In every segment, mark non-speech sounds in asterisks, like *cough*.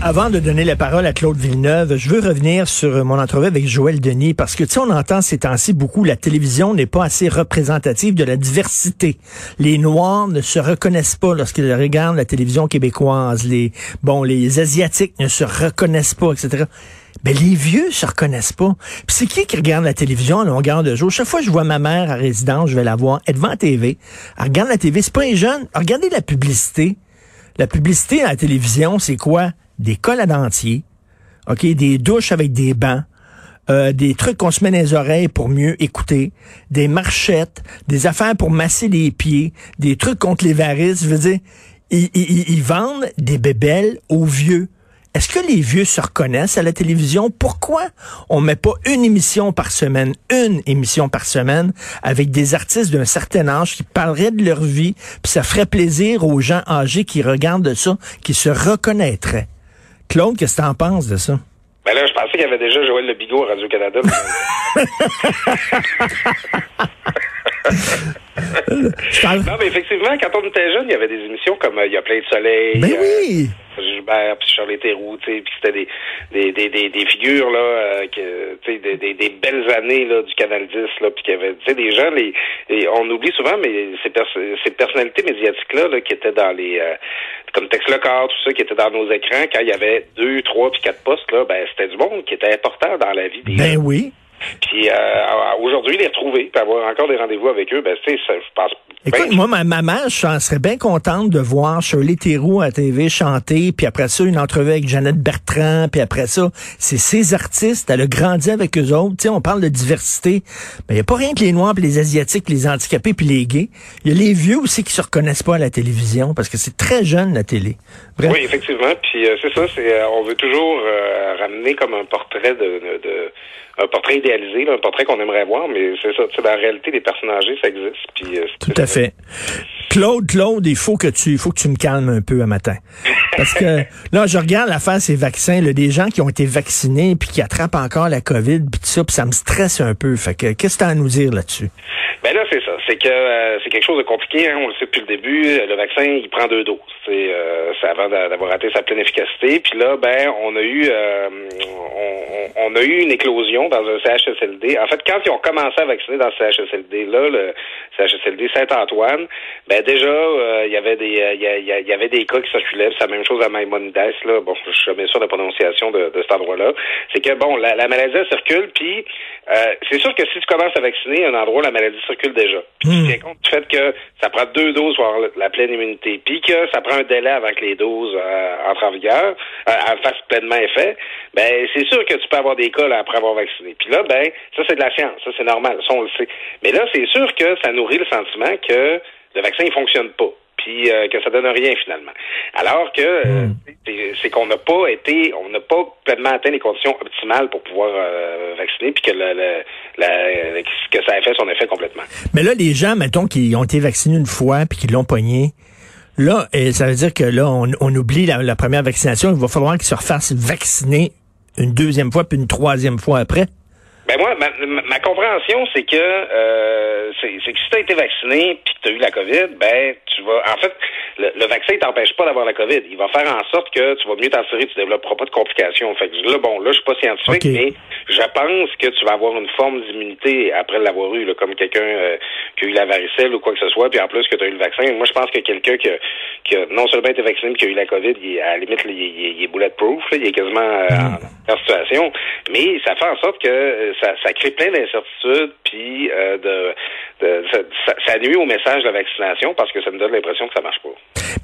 Avant de donner la parole à Claude Villeneuve, je veux revenir sur mon entrevue avec Joël Denis parce que tu sais, on entend ces temps-ci beaucoup la télévision n'est pas assez représentative de la diversité. Les Noirs ne se reconnaissent pas lorsqu'ils regardent la télévision québécoise. Les bon, les Asiatiques ne se reconnaissent pas, etc. Ben, les vieux se reconnaissent pas. Puis c'est qui qui regarde la télévision à longueur de jour? Chaque fois que je vois ma mère à résidence, je vais la voir, elle devant la TV. Elle regarde la TV, c'est pas un jeune. Regardez la publicité. La publicité à la télévision, c'est quoi? Des cols à dentier, OK, des douches avec des bancs, euh, des trucs qu'on se met dans les oreilles pour mieux écouter, des marchettes, des affaires pour masser les pieds, des trucs contre les varices. Je veux ils vendent des bébelles aux vieux. Est-ce que les vieux se reconnaissent à la télévision? Pourquoi on met pas une émission par semaine, une émission par semaine avec des artistes d'un certain âge qui parleraient de leur vie, puis ça ferait plaisir aux gens âgés qui regardent ça, qui se reconnaîtraient? Claude, qu'est-ce que tu en penses de ça? Ben là, je pensais qu'il y avait déjà Joël Le Bigot à Radio-Canada. *laughs* non, mais effectivement, quand on était jeune, il y avait des émissions comme euh, Il y a plein de soleil. Ben oui! Euh, Gilbert, puis Charlie Theroux, tu sais, puis c'était des, des, des, des, figures, là, euh, que, tu sais, des, des, belles années, là, du Canal 10, là, puis qu'il y avait, tu sais, des gens, les, on oublie souvent, mais ces, ces personnalités médiatiques-là, là, qui étaient dans les, comme Tex Lecor, tout ça, qui étaient dans nos écrans, quand il y avait deux, trois, puis quatre postes, là, ben, c'était du monde qui était important dans la vie des Ben oui. Puis euh, aujourd'hui, les retrouver, puis avoir encore des rendez-vous avec eux, ben tu sais, je pense. Écoute, moi, ma, ma mère, je serais bien contente de voir Shirley Theroux à TV chanter, puis après ça, une entrevue avec Jeannette Bertrand, puis après ça, c'est ces artistes, elle a grandi avec eux autres. Tu sais, on parle de diversité, mais il n'y a pas rien que les Noirs, puis les Asiatiques, les handicapés, puis les gays. Il y a les vieux aussi qui se reconnaissent pas à la télévision, parce que c'est très jeune, la télé. Bref. Oui, effectivement, puis euh, c'est ça, c'est euh, on veut toujours euh, ramener comme un portrait de, de un portrait idéalisé, là, un portrait qu'on aimerait voir, mais c'est ça. Dans la réalité, les personnes âgées, ça existe. Puis, euh, Tout à fait. Claude, Claude, il faut que tu, il faut que tu me calmes un peu un matin. Parce que *laughs* là, je regarde l'affaire ces vaccins, là, des gens qui ont été vaccinés puis qui attrapent encore la COVID, puis tout ça, puis ça me stresse un peu. Fait que qu'est-ce que tu as à nous dire là-dessus? Ben là, c'est ça. C'est que euh, c'est quelque chose de compliqué. Hein, on le sait depuis le début. Le vaccin, il prend deux doses. C'est euh, avant d'avoir raté sa pleine efficacité. Puis là, ben, on a eu euh, on, a eu une éclosion dans un CHSLD. En fait, quand ils ont commencé à vacciner dans ce CHSLD là, le CHSLD Saint-Antoine, ben déjà, euh, il y avait des il y, y, avait des cas qui circulaient. C'est la même chose à Maïmonides. Là, bon, je suis jamais sûr de la prononciation de, de cet endroit-là. C'est que bon, la, la maladie circule. Puis c'est sûr que si tu commences à vacciner un endroit, la maladie circule déjà. Puis tu tiens compte du fait que ça prend deux doses pour avoir la pleine immunité, puis que ça prend un délai avant que les doses euh, entrent en vigueur, euh, fassent pleinement effet, ben c'est sûr que tu peux avoir des cas là, après avoir vacciné. Puis là, ben, ça c'est de la science, ça c'est normal, ça on le sait. Mais là, c'est sûr que ça nourrit le sentiment que le vaccin il fonctionne pas puis euh, que ça donne rien finalement. Alors que euh, Hmm. c'est qu'on n'a pas été, on n'a pas pleinement atteint les conditions optimales pour pouvoir euh, vacciner, puis que le, le- la- que ça a fait son effet complètement. Mais là, les gens, mettons, qui ont été vaccinés une fois puis qui l'ont pogné, là, ça veut dire que là, on, on oublie la, la première vaccination. Il va falloir qu'ils se refassent vacciner une deuxième fois puis une troisième fois après. Ben moi, ma, ma- ma compréhension, c'est que euh, c'est que si tu as été vacciné puis que tu as eu la COVID, ben tu vas. En fait, le, le vaccin il t'empêche pas d'avoir la COVID. Il va faire en sorte que tu vas mieux t'en tirer, tu développeras pas de complications. Fait que là, bon, là, je suis pas scientifique, mais je pense que tu vas avoir une forme d'immunité après l'avoir eu, là, comme quelqu'un euh, qui a eu la varicelle ou quoi que ce soit, puis en plus que tu as eu le vaccin. Moi, je pense que quelqu'un qui, a- qui a non seulement été vacciné, mais qui a eu la COVID, il est, à la limite, il, est- il est bulletproof, là, il est quasiment euh, en, en situation. Mais ça fait en sorte que euh, ça, ça crée plein d'incertitudes, puis euh, de, de- ça, nuit au message de la vaccination parce que ça me donne l'impression que ça marche pas.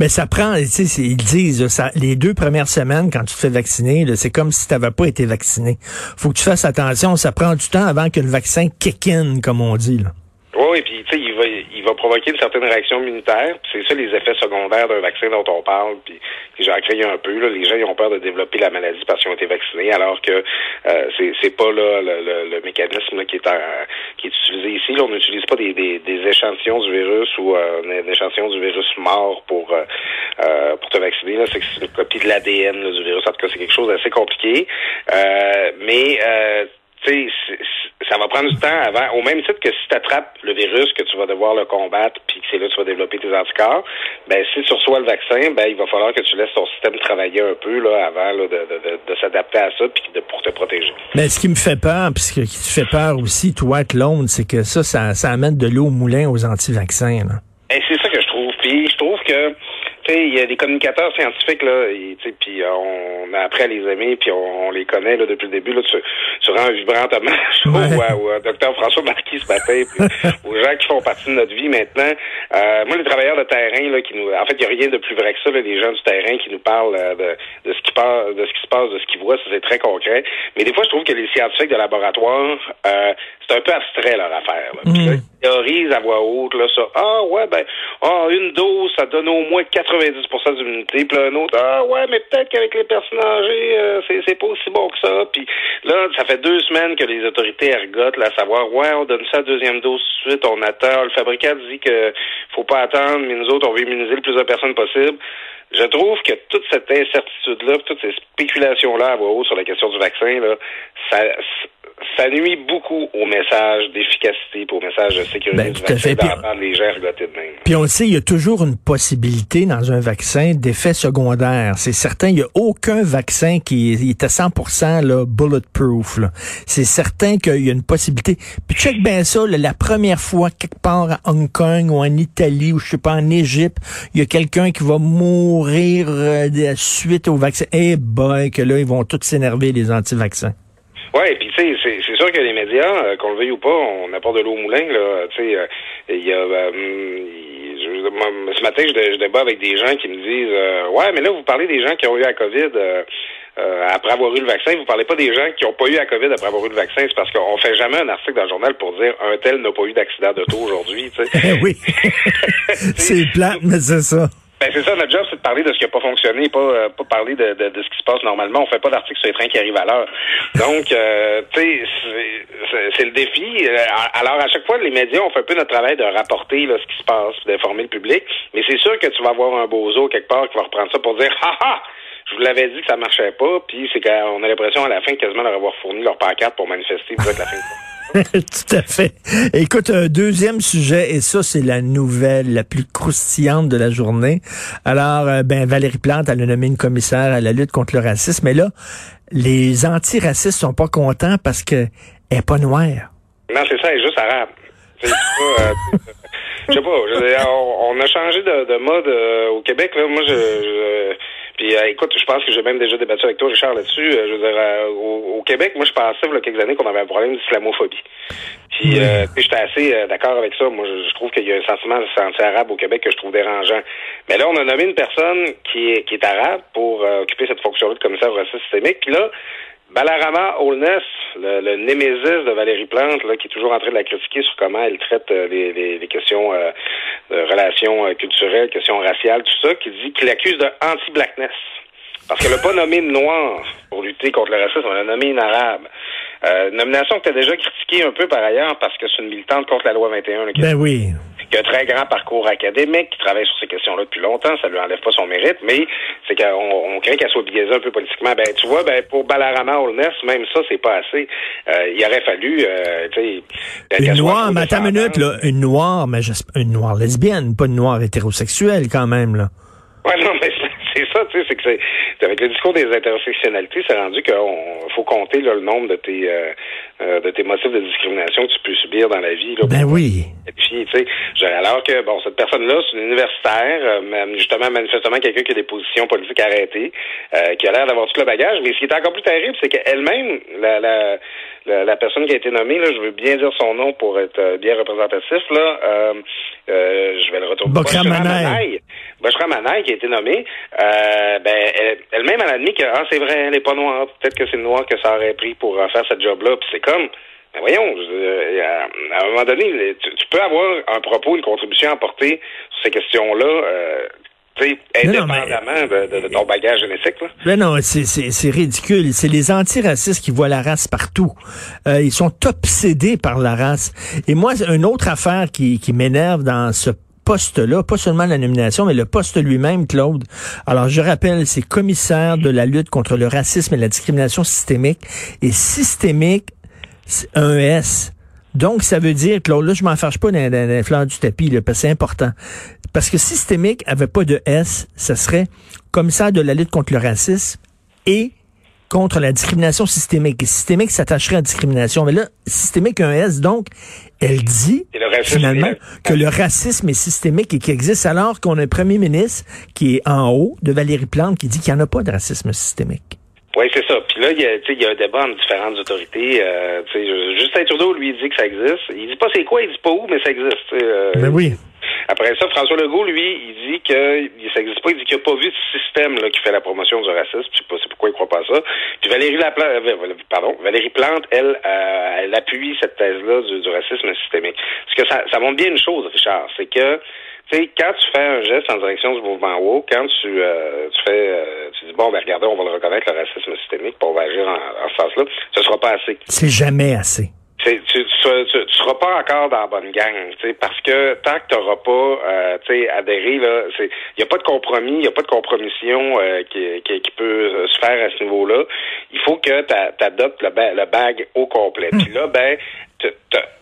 Mais ça prend, tu sais, ils disent, ça, les deux premières semaines, quand tu te fais vacciner, c'est comme si tu n'avais pas été vacciné. faut que tu fasses attention, ça prend du temps avant que le vaccin kick in, comme on dit. Là. Oui, puis tu sais, il va, va provoquer une certaine réaction immunitaire. C'est ça les effets secondaires d'un vaccin dont on parle. Puis j'en crée un peu. Là, les gens ils ont peur de développer la maladie parce qu'ils ont été vaccinés, alors que euh, c'est pas là le, le, le mécanisme là, qui est en- qui est utilisé ici. Là, on n'utilise pas des, des, des échantillons du virus ou euh, un échantillon du virus mort pour euh, euh, pour te vacciner. C'est une copie de l'ADN du virus. En tout cas, c'est quelque chose d'assez compliqué. Euh, mais euh, tu sais, ça va prendre du temps avant, au même titre que si tu attrapes le virus, que tu vas devoir le combattre, puis que c'est là que tu vas développer tes anticorps, ben si tu reçois le vaccin, ben il va falloir que tu laisses ton système travailler un peu là avant là, de, de, de, s'adapter à ça, puis de, pour te protéger. Mais ce qui me fait peur, puis ce qui te fait peur aussi, toi, Clone, c'est que ça, ça, ça amène de l'eau au moulin aux anti-vaccins. Et c'est ça que je trouve. Puis je trouve que il y a des communicateurs scientifiques là, puis euh, on a appris à les aimer, puis on, les connaît là depuis le début. Là, tu, tu rends un vibrant hommage au, au, docteur François Marquis ce matin, puis *laughs* aux gens qui font partie de notre vie maintenant. Euh, moi, les travailleurs de terrain là, qui nous, en fait, il y a rien de plus vrai que ça. Là, les gens du terrain qui nous parlent euh, de, de ce qui passe, de ce qui se passe, de ce qu'ils voient, ça c'est très concret. Mais des fois, je trouve que les scientifiques de laboratoire, euh, c'est un peu abstrait leur affaire. Là. Mm. ils théorisent à voix haute là, ça. Ah ouais, ben, ah une dose, ça donne au moins 90% d'immunité. Puis un autre, ah ouais, mais peut-être qu'avec les personnes âgées, euh, c'est pas aussi bon que ça. Puis là, ça fait deux semaines que les autorités ergotent là, à savoir, ouais, on donne ça à deuxième dose tout de suite, on attend. Le fabricant dit que faut pas attendre, mais nous autres, on veut immuniser le plus de personnes possible. Je trouve que toute cette incertitude-là, toutes ces spéculations-là à voix haute sur la question du vaccin, là, ça, ça nuit beaucoup au message d'efficacité, au message de sécurité ben, du vaccin d'entendre les gens de même. Puis on le sait, il y a toujours une possibilité dans un vaccin d'effet secondaire. C'est certain, il n'y a aucun vaccin qui est à 100% là, bulletproof. C'est certain qu'il y a une possibilité. Puis check bien ça, la première fois, quelque part à Hong Kong ou en Italie ou je sais pas, en Égypte, il y a quelqu'un qui va mourir euh, suite au vaccin. Eh boy, que là, ils vont tous s'énerver, les anti-vaccins. Ouais, puis tu sais, c'est sûr que les médias, euh, qu'on le veuille ou pas, on apporte de l'eau au moulin. Là, tu sais, euh, il y a euh, ce matin, je, débat avec des gens qui me disent, ouais, mais là, vous parlez des gens qui ont eu la COVID. après avoir eu le vaccin, vous parlez pas des gens qui ont pas eu la COVID après avoir eu le vaccin, c'est parce qu'on fait jamais un article dans le journal pour dire un tel n'a pas eu d'accident d'auto aujourd'hui. Tu sais. *laughs* oui, *laughs* c'est plate, mais c'est ça. Ben c'est ça, notre job, c'est de parler de ce qui n'a pas fonctionné, pas, euh, pas parler de, de, ce qui se passe normalement. On fait pas d'articles sur les trains qui arrivent à l'heure. Donc, euh, tu sais, c'est le défi. Euh, alors, à chaque fois, les médias, on fait un peu notre travail de rapporter là, ce qui se passe, d'informer le public. Mais c'est sûr que tu vas avoir un bozo quelque part qui va reprendre ça pour dire, ha *laughs* ha! Je vous l'avais dit que ça marchait pas, puis c'est qu'on a l'impression à la fin quasiment avoir fourni leur pancarte pour manifester être la fin de *laughs* Tout à fait. Écoute, un deuxième sujet, et ça, c'est la nouvelle la plus croustillante de la journée. Alors, euh, ben, Valérie Plante, elle a nommé une commissaire à la lutte contre le racisme. Mais là, les antiracistes sont pas contents parce qu'elle est pas noire. Non, c'est ça, elle est juste arabe. Euh, *laughs* je sais pas, on, a changé de, mode euh, au Québec. Là. Moi, je puis euh, écoute, je pense que j'ai même déjà débattu avec toi, Richard, là-dessus. Euh, je veux dire, euh, au, Québec, moi, je pensais, il y a quelques années, qu'on avait un problème d'islamophobie. Puis, j'étais assez d'accord avec ça. Moi, je, trouve qu'il y a un sentiment anti-arabe au Québec que je trouve dérangeant. Mais là, on a nommé une personne qui est, qui est arabe pour occuper cette fonction-là de commissaire au racisme systémique. Puis là, Balarama Holness, le, le, de Valérie Plante, là, qui est toujours en train de la critiquer sur comment elle traite les, les, questions de relations euh, culturelles, questions raciales, tout ça, qui dit qu'il accuse de anti-blackness. Parce qu'elle n'a pas nommé une noire pour lutter contre le racisme, elle a nommé une arabe. Euh, nomination que tu as déjà critiquée un peu par ailleurs parce que c'est une militante contre la loi 21. ben oui qui a un très grand parcours académique, qui travaille sur ces questions-là depuis longtemps, ça lui enlève pas son mérite, mais c'est qu'on on craint qu'elle soit biaisée un peu politiquement. Ben, tu vois, ben, pour Balarama Holness, même ça, c'est pas assez. Euh, il aurait fallu, euh, tu sais... Une noire, mais attends une minute, là, une noire, mais une noire lesbienne, pas une noire hétérosexuelle, quand même, là. Ouais, non, mais c'est ça, tu sais, c'est que c'est avec le discours des intersectionnalités, c'est rendu qu'il faut compter le nombre de tes euh, euh, de tes motifs de discrimination que tu peux subir dans la vie. Là, ben oui. Et puis, tu sais, alors que bon, cette personne-là, c'est une universitaire, euh, justement, manifestement quelqu'un qui a des positions politiques arrêtées, qui a l'air d'avoir tout le bagage. Mais ce qui est encore plus terrible, c'est qu'elle-même, la, la la, personne qui a été nommée, là, je veux bien dire son nom pour être bien représentatif, là, euh, je vais le retrouver. Bokra Bokra Manaï, qui a été nommée, euh, ben, elle-même, elle, a admis que, ah, c'est vrai, elle n'est pas noire. Peut-être que c'est le noir que ça aurait pris pour euh, faire ce job-là. Puis c'est comme, ben voyons, à un moment donné, tu, peux avoir un propos, une contribution à apporter sur ces questions-là. Euh, indépendamment de, ton bagage génétique. Là. Mais non, c'est ridicule. C'est les antiracistes qui voient la race partout. Euh, ils sont obsédés par la race. Et moi, une autre affaire qui, qui m'énerve dans ce poste-là, pas seulement la nomination, mais le poste lui-même, Claude. Alors, je rappelle, c'est commissaire de la lutte contre le racisme et la discrimination systémique. Et systémique, un S. Donc, ça veut dire, que là, je m'en fâche pas dans, dans, du tapis, là, parce que c'est important. Parce que systémique avait pas de S, ce serait commissaire de la lutte contre le racisme et contre la discrimination systémique. Et systémique s'attacherait à la discrimination. Mais là, systémique, un S, donc, elle dit, finalement, que le racisme est systémique et qu'il existe alors qu'on a un premier ministre qui est en haut de Valérie Plante qui dit qu'il n'y en a pas de racisme systémique. Oui, c'est ça. Puis là, il y, a, il y a un débat entre différentes autorités. Euh, Justin Trudeau, lui, dit que ça existe. Il dit pas c'est quoi, il dit pas où, mais ça existe. Euh, mais oui. Après ça, François Legault, lui, il dit que ça n'existe pas. Il dit qu'il n'a pas vu ce système là qui fait la promotion du racisme. Je sais pas pourquoi il croit pas ça. Puis Valérie Laplante, euh, pardon, Valérie Plante, elle, euh, elle appuie cette thèse-là du, racisme systémique. Parce que ça, ça montre bien une chose, Richard, c'est que tu sais, quand tu fais un geste en direction du mouvement WOW, quand tu, euh, tu fais, euh, tu dis bon, ben regardez, on va le reconnaître le racisme systémique, pour on va agir en, en ce sens-là, ce sera pas assez. C'est jamais assez. Tu, tu, tu, tu, seras pas encore dans la bonne gang, parce que tant que tu n'auras pas euh, adhéré, là, il n'y a pas de compromis, il n'y a pas de compromission euh, qui, qui, qui, peut se faire à ce niveau-là. Il faut que tu adoptes le, le bag au complet. Puis là, ben,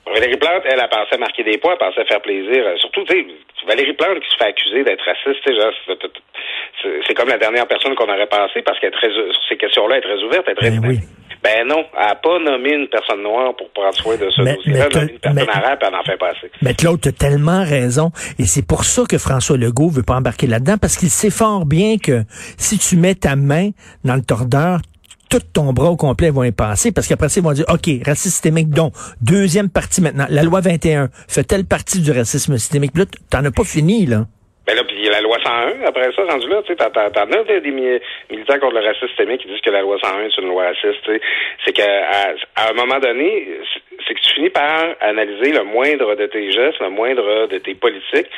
Valérie Plante, elle, a pensé marquer des points, elle pensait faire plaisir. Euh, surtout, tu sais, Valérie Plante qui se fait accuser d'être raciste, c'est comme la dernière personne qu'on aurait pensé parce qu'elle est très, sur ces questions-là, elle est très ouverte, elle est très ben, oui. Ben non, elle n'a pas nommé une personne noire pour prendre soin de ce dossier-là, elle a nommé une personne arabe, elle fait pas assez. Mais Claude, tu as tellement raison. Et c'est pour ça que François Legault veut pas embarquer là-dedans, parce qu'il sait fort bien que si tu mets ta main dans le tordeur, tout ton bras au complet vont y passer parce qu'après ça, ils vont dire, OK, racisme systémique, donc, deuxième partie maintenant, la loi 21 fait telle partie du racisme systémique. Puis là, t'en as pas fini, là. Ben là, puis il y a la loi 101, après ça, rendu là, tu sais, t'en as des, militants contre le racisme systémique qui disent que la loi 101 est une loi raciste, tu sais. C'est qu'à à un moment donné, c'est que tu finis par analyser le moindre de tes gestes, le moindre de tes politiques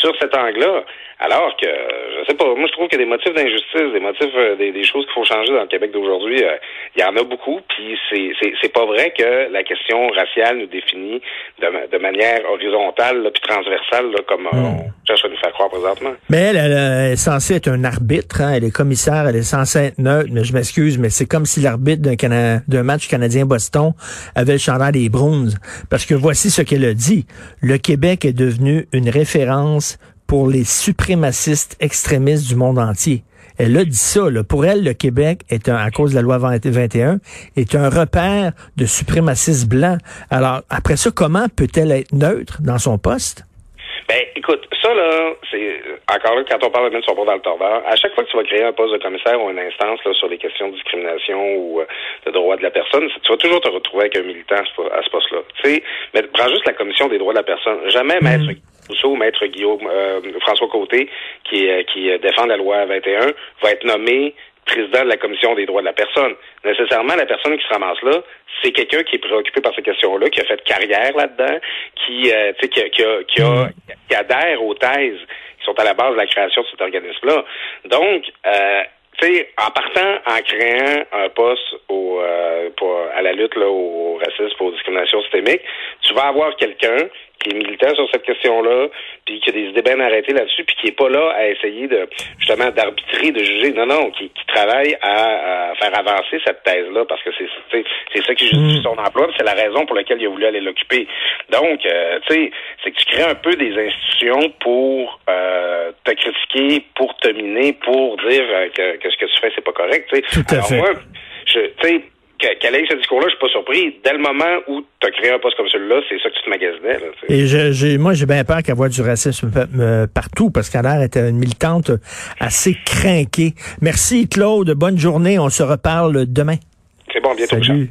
sur cet angle-là. Alors que, je sais pas, moi je trouve qu'il y a des motifs d'injustice, des motifs, euh, des, choses qu'il faut changer dans le Québec d'aujourd'hui. Euh, il y en a beaucoup, puis c'est, c'est, pas vrai que la question raciale nous définit de, de manière horizontale puis transversale, comme euh, hmm. on cherche à nous faire croire présentement. Mais elle, elle, est censée être un arbitre, hein, elle est commissaire, elle est censée être neutre, mais je m'excuse, mais c'est comme si l'arbitre d'un, d'un match canadien-Boston avait le chandail des Parce que voici ce qu'elle a dit. Le Québec est devenu une référence pour les suprémacistes extrémistes du monde entier. Elle a dit ça. Là. Pour elle, le Québec est un, à cause de la loi 21, est un repère de suprémacistes blancs. Alors, après ça, comment peut-elle être neutre dans son poste? Ben, écoute, ça, là, c'est encore là, quand on parle de mettre son bras dans le tordeur, à chaque fois que tu vas créer un poste de commissaire ou une instance là, sur les questions de discrimination ou euh, de droits de la personne, tu vas toujours te retrouver avec un militant à ce poste-là. Tu sais, mais prends juste la commission des droits de la personne. Jamais mm. maître Rousseau, maître Guillaume, euh, François Côté, qui, euh, qui défend la loi 21, va être nommé président de la commission des droits de la personne. Nécessairement, la personne qui se ramasse là, c'est quelqu'un qui est préoccupé par ces questions-là, qui a fait carrière là-dedans, qui, euh, qui, qui, qui, a, qui adhère aux thèses qui sont à la base de la création de cet organisme-là. Donc, euh, sais, en partant, en créant un poste au, euh, pour, à la lutte là, au racisme, aux discriminations systémiques, tu vas avoir quelqu'un qui est militant sur cette question-là, puis qui a des idées bien arrêtées là-dessus, puis qui est pas là à essayer de justement d'arbitrer, de juger. Non, non, qui, qui travaille à, faire avancer cette thèse-là, parce que c'est c'est ça qui justifie mm. son emploi, c'est la raison pour laquelle il a voulu aller l'occuper. Donc, euh, tu sais, c'est que tu crées un peu des institutions pour euh, te critiquer, pour te miner, pour dire euh, que, que ce que tu fais, c'est pas correct. sais. Tout à Alors moi, je, tu sais, qu'elle ait ce discours-là, je suis pas surpris. Dès le moment où tu as créé un poste comme celui-là, c'est ça que tu te magasinais. Là, Et je, moi, j'ai bien peur qu'elle voit du racisme euh, partout, parce qu'elle a l'air était une militante assez craquée. Merci, Claude. Bonne journée. On se reparle demain. C'est bon, bientôt. Salut.